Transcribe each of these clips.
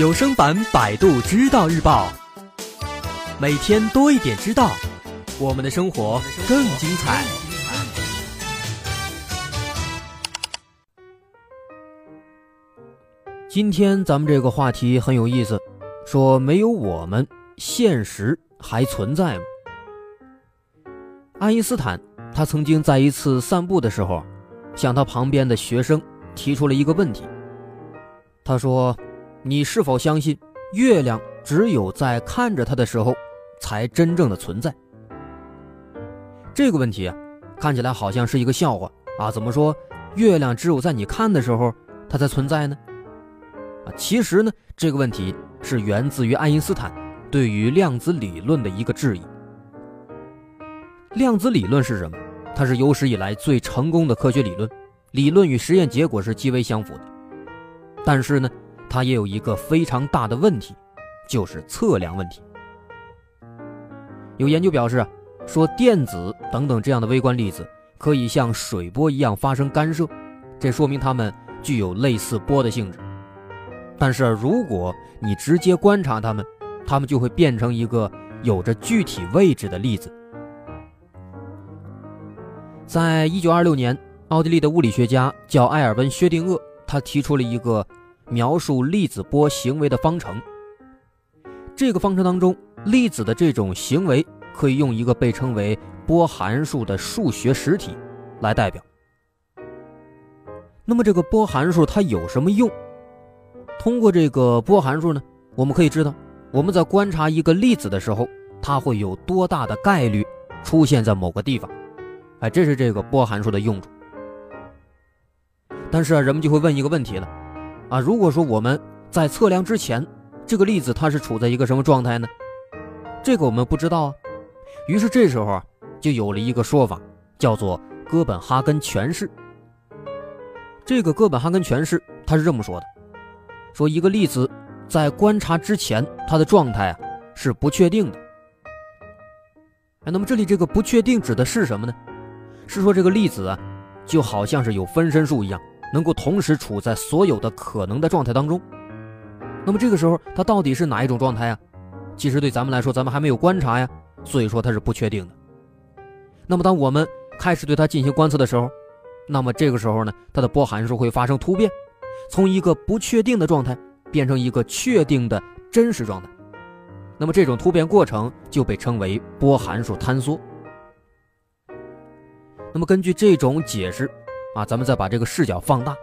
有声版《百度知道日报》，每天多一点知道，我们的生活更精彩。今天咱们这个话题很有意思，说没有我们，现实还存在吗？爱因斯坦他曾经在一次散步的时候，向他旁边的学生提出了一个问题。他说：“你是否相信月亮只有在看着它的时候，才真正的存在？”这个问题啊，看起来好像是一个笑话啊！怎么说月亮只有在你看的时候，它才存在呢？啊，其实呢，这个问题是源自于爱因斯坦对于量子理论的一个质疑。量子理论是什么？它是有史以来最成功的科学理论，理论与实验结果是极为相符的。但是呢，它也有一个非常大的问题，就是测量问题。有研究表示，说电子等等这样的微观粒子可以像水波一样发生干涉，这说明它们具有类似波的性质。但是如果你直接观察它们，它们就会变成一个有着具体位置的粒子。在一九二六年，奥地利的物理学家叫埃尔温·薛定谔。他提出了一个描述粒子波行为的方程。这个方程当中，粒子的这种行为可以用一个被称为波函数的数学实体来代表。那么，这个波函数它有什么用？通过这个波函数呢，我们可以知道我们在观察一个粒子的时候，它会有多大的概率出现在某个地方。哎，这是这个波函数的用处。但是啊，人们就会问一个问题了，啊，如果说我们在测量之前，这个粒子它是处在一个什么状态呢？这个我们不知道啊。于是这时候啊，就有了一个说法，叫做哥本哈根诠释。这个哥本哈根诠释它是这么说的：说一个粒子在观察之前，它的状态啊是不确定的。哎，那么这里这个不确定指的是什么呢？是说这个粒子啊，就好像是有分身术一样。能够同时处在所有的可能的状态当中，那么这个时候它到底是哪一种状态呀？其实对咱们来说，咱们还没有观察呀，所以说它是不确定的。那么当我们开始对它进行观测的时候，那么这个时候呢，它的波函数会发生突变，从一个不确定的状态变成一个确定的真实状态。那么这种突变过程就被称为波函数坍缩。那么根据这种解释。啊，咱们再把这个视角放大，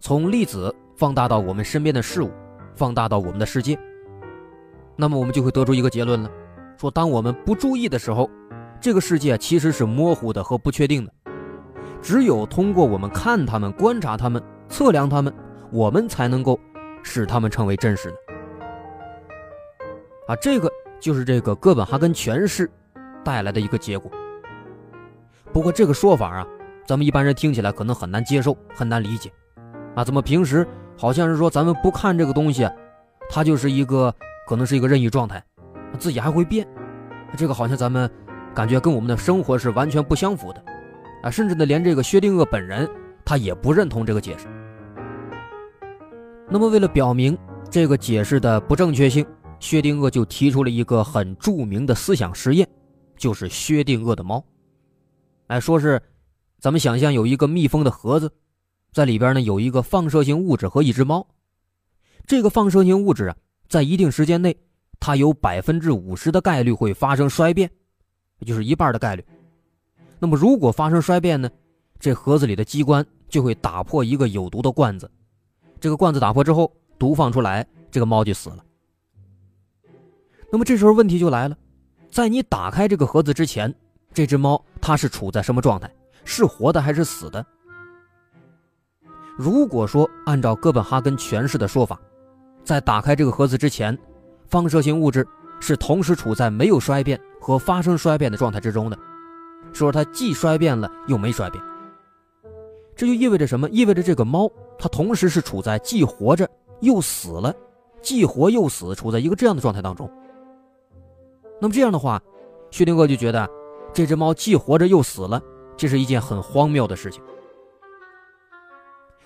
从粒子放大到我们身边的事物，放大到我们的世界，那么我们就会得出一个结论了：说当我们不注意的时候，这个世界其实是模糊的和不确定的。只有通过我们看他们、观察他们、测量他们，我们才能够使他们成为真实的。啊，这个就是这个哥本哈根诠释带来的一个结果。不过这个说法啊。咱们一般人听起来可能很难接受，很难理解，啊，怎么平时好像是说咱们不看这个东西，它就是一个可能是一个任意状态，自己还会变，这个好像咱们感觉跟我们的生活是完全不相符的，啊，甚至呢连这个薛定谔本人他也不认同这个解释。那么为了表明这个解释的不正确性，薛定谔就提出了一个很著名的思想实验，就是薛定谔的猫，哎，说是。咱们想象有一个密封的盒子，在里边呢有一个放射性物质和一只猫。这个放射性物质啊，在一定时间内，它有百分之五十的概率会发生衰变，也就是一半的概率。那么如果发生衰变呢，这盒子里的机关就会打破一个有毒的罐子。这个罐子打破之后，毒放出来，这个猫就死了。那么这时候问题就来了，在你打开这个盒子之前，这只猫它是处在什么状态？是活的还是死的？如果说按照哥本哈根诠释的说法，在打开这个盒子之前，放射性物质是同时处在没有衰变和发生衰变的状态之中的，说它既衰变了又没衰变。这就意味着什么？意味着这个猫它同时是处在既活着又死了，既活又死，处在一个这样的状态当中。那么这样的话，薛定谔就觉得这只猫既活着又死了。这是一件很荒谬的事情。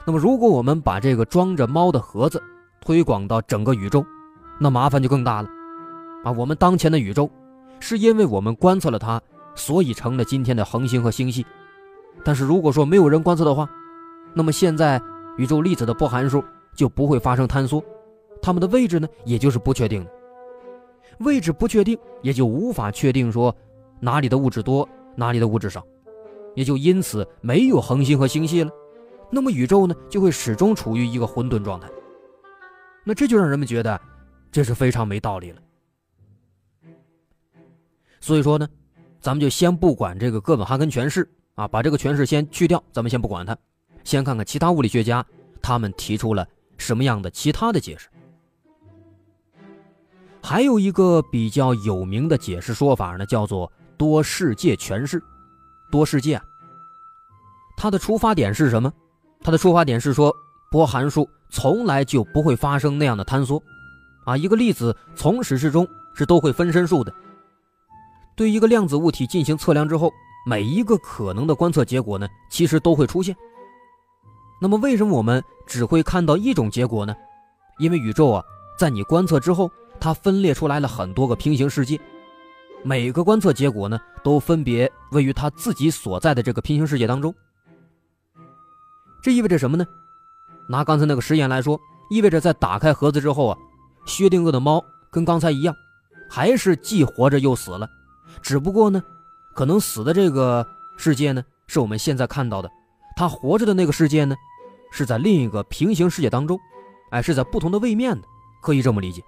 那么，如果我们把这个装着猫的盒子推广到整个宇宙，那麻烦就更大了。啊，我们当前的宇宙，是因为我们观测了它，所以成了今天的恒星和星系。但是如果说没有人观测的话，那么现在宇宙粒子的波函数就不会发生坍缩，它们的位置呢，也就是不确定的。位置不确定，也就无法确定说哪里的物质多，哪里的物质少，也就因此没有恒星和星系了。那么宇宙呢，就会始终处于一个混沌状态。那这就让人们觉得这是非常没道理了。所以说呢，咱们就先不管这个哥本哈根诠释啊，把这个诠释先去掉，咱们先不管它，先看看其他物理学家他们提出了什么样的其他的解释。还有一个比较有名的解释说法呢，叫做多世界诠释。多世界，啊它的出发点是什么？它的出发点是说，波函数从来就不会发生那样的坍缩，啊，一个粒子从始至终是都会分身术的。对一个量子物体进行测量之后，每一个可能的观测结果呢，其实都会出现。那么，为什么我们只会看到一种结果呢？因为宇宙啊，在你观测之后。它分裂出来了很多个平行世界，每个观测结果呢，都分别位于它自己所在的这个平行世界当中。这意味着什么呢？拿刚才那个实验来说，意味着在打开盒子之后啊，薛定谔的猫跟刚才一样，还是既活着又死了，只不过呢，可能死的这个世界呢，是我们现在看到的，它活着的那个世界呢，是在另一个平行世界当中，哎，是在不同的位面的，可以这么理解。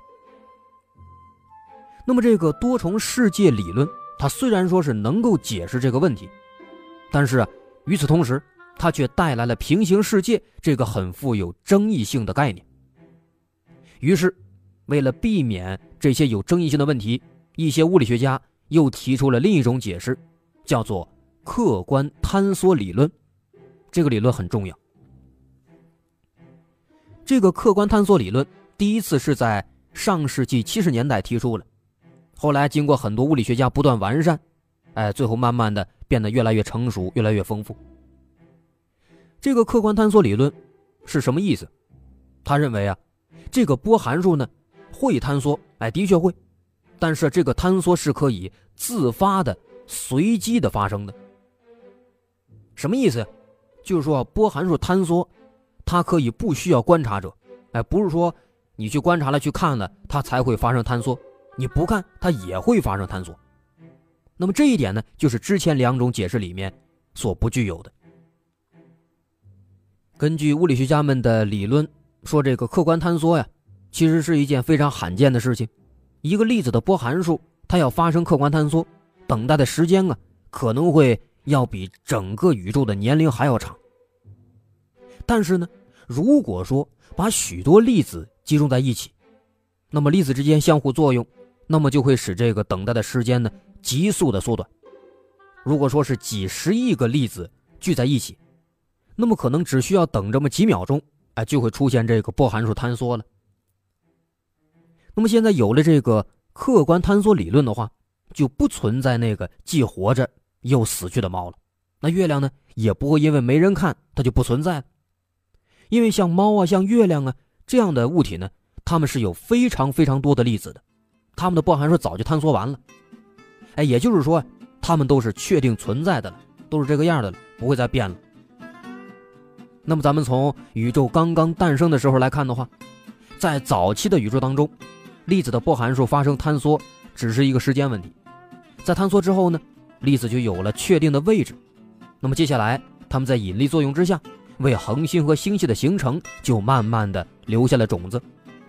那么，这个多重世界理论，它虽然说是能够解释这个问题，但是，与此同时，它却带来了平行世界这个很富有争议性的概念。于是，为了避免这些有争议性的问题，一些物理学家又提出了另一种解释，叫做客观坍缩理论。这个理论很重要。这个客观坍缩理论第一次是在上世纪七十年代提出了。后来经过很多物理学家不断完善，哎，最后慢慢的变得越来越成熟，越来越丰富。这个客观坍缩理论是什么意思？他认为啊，这个波函数呢会坍缩，哎，的确会，但是这个坍缩是可以自发的、随机的发生的。什么意思？就是说波函数坍缩，它可以不需要观察者，哎，不是说你去观察了、去看了，它才会发生坍缩。你不看，它也会发生坍缩。那么这一点呢，就是之前两种解释里面所不具有的。根据物理学家们的理论说，这个客观坍缩呀，其实是一件非常罕见的事情。一个粒子的波函数，它要发生客观坍缩，等待的时间啊，可能会要比整个宇宙的年龄还要长。但是呢，如果说把许多粒子集中在一起，那么粒子之间相互作用。那么就会使这个等待的时间呢急速的缩短。如果说是几十亿个粒子聚在一起，那么可能只需要等这么几秒钟，哎，就会出现这个波函数坍缩了。那么现在有了这个客观坍缩理论的话，就不存在那个既活着又死去的猫了。那月亮呢，也不会因为没人看它就不存在。因为像猫啊、像月亮啊这样的物体呢，它们是有非常非常多的粒子的。它们的波函数早就坍缩完了，哎，也就是说，它们都是确定存在的了，都是这个样的了，不会再变了。那么，咱们从宇宙刚刚诞生的时候来看的话，在早期的宇宙当中，粒子的波函数发生坍缩只是一个时间问题。在坍缩之后呢，粒子就有了确定的位置。那么接下来，它们在引力作用之下，为恒星和星系的形成就慢慢的留下了种子。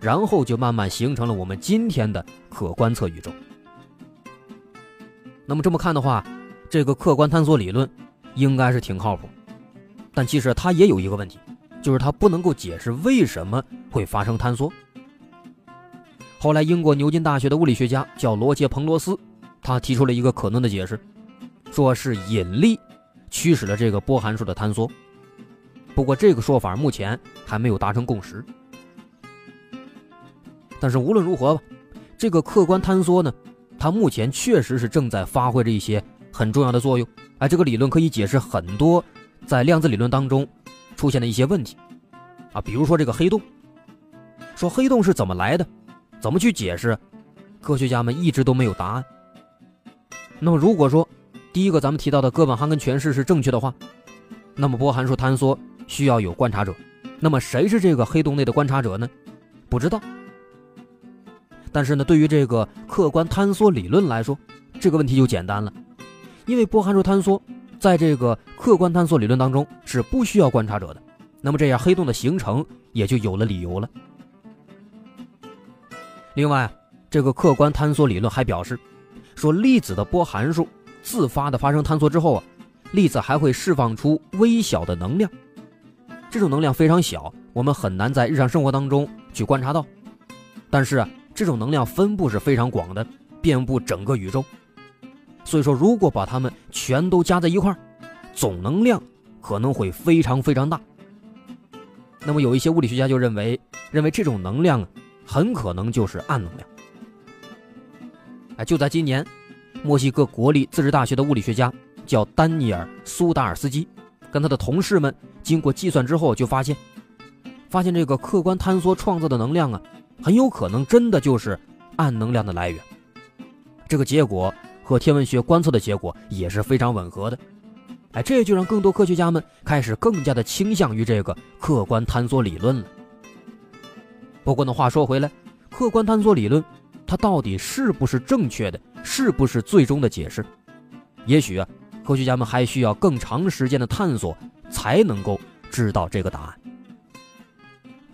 然后就慢慢形成了我们今天的可观测宇宙。那么这么看的话，这个客观坍缩理论应该是挺靠谱，但其实它也有一个问题，就是它不能够解释为什么会发生坍缩。后来，英国牛津大学的物理学家叫罗杰·彭罗斯，他提出了一个可能的解释，说是引力驱使了这个波函数的坍缩。不过，这个说法目前还没有达成共识。但是无论如何吧，这个客观坍缩呢，它目前确实是正在发挥着一些很重要的作用。哎，这个理论可以解释很多在量子理论当中出现的一些问题啊，比如说这个黑洞。说黑洞是怎么来的，怎么去解释？科学家们一直都没有答案。那么，如果说第一个咱们提到的哥本哈根诠释是正确的话，那么波函数坍缩需要有观察者。那么，谁是这个黑洞内的观察者呢？不知道。但是呢，对于这个客观坍缩理论来说，这个问题就简单了，因为波函数坍缩在这个客观坍缩理论当中是不需要观察者的。那么这样，黑洞的形成也就有了理由了。另外，这个客观坍缩理论还表示，说粒子的波函数自发的发生坍缩之后啊，粒子还会释放出微小的能量，这种能量非常小，我们很难在日常生活当中去观察到。但是啊，这种能量分布是非常广的，遍布整个宇宙。所以说，如果把它们全都加在一块儿，总能量可能会非常非常大。那么有一些物理学家就认为，认为这种能量，很可能就是暗能量。哎，就在今年，墨西哥国立自治大学的物理学家叫丹尼尔·苏达尔斯基，跟他的同事们经过计算之后，就发现，发现这个客观坍缩创造的能量啊，很有可能真的就是暗能量的来源。这个结果和天文学观测的结果也是非常吻合的。哎，这就让更多科学家们开始更加的倾向于这个客观坍缩理论了。不过呢，话说回来，客观坍缩理论它到底是不是正确的，是不是最终的解释？也许啊，科学家们还需要更长时间的探索才能够知道这个答案。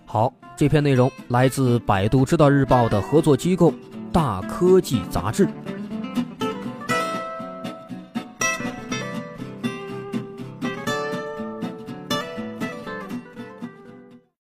好，这篇内容来自百度知道日报的合作机构大科技杂志。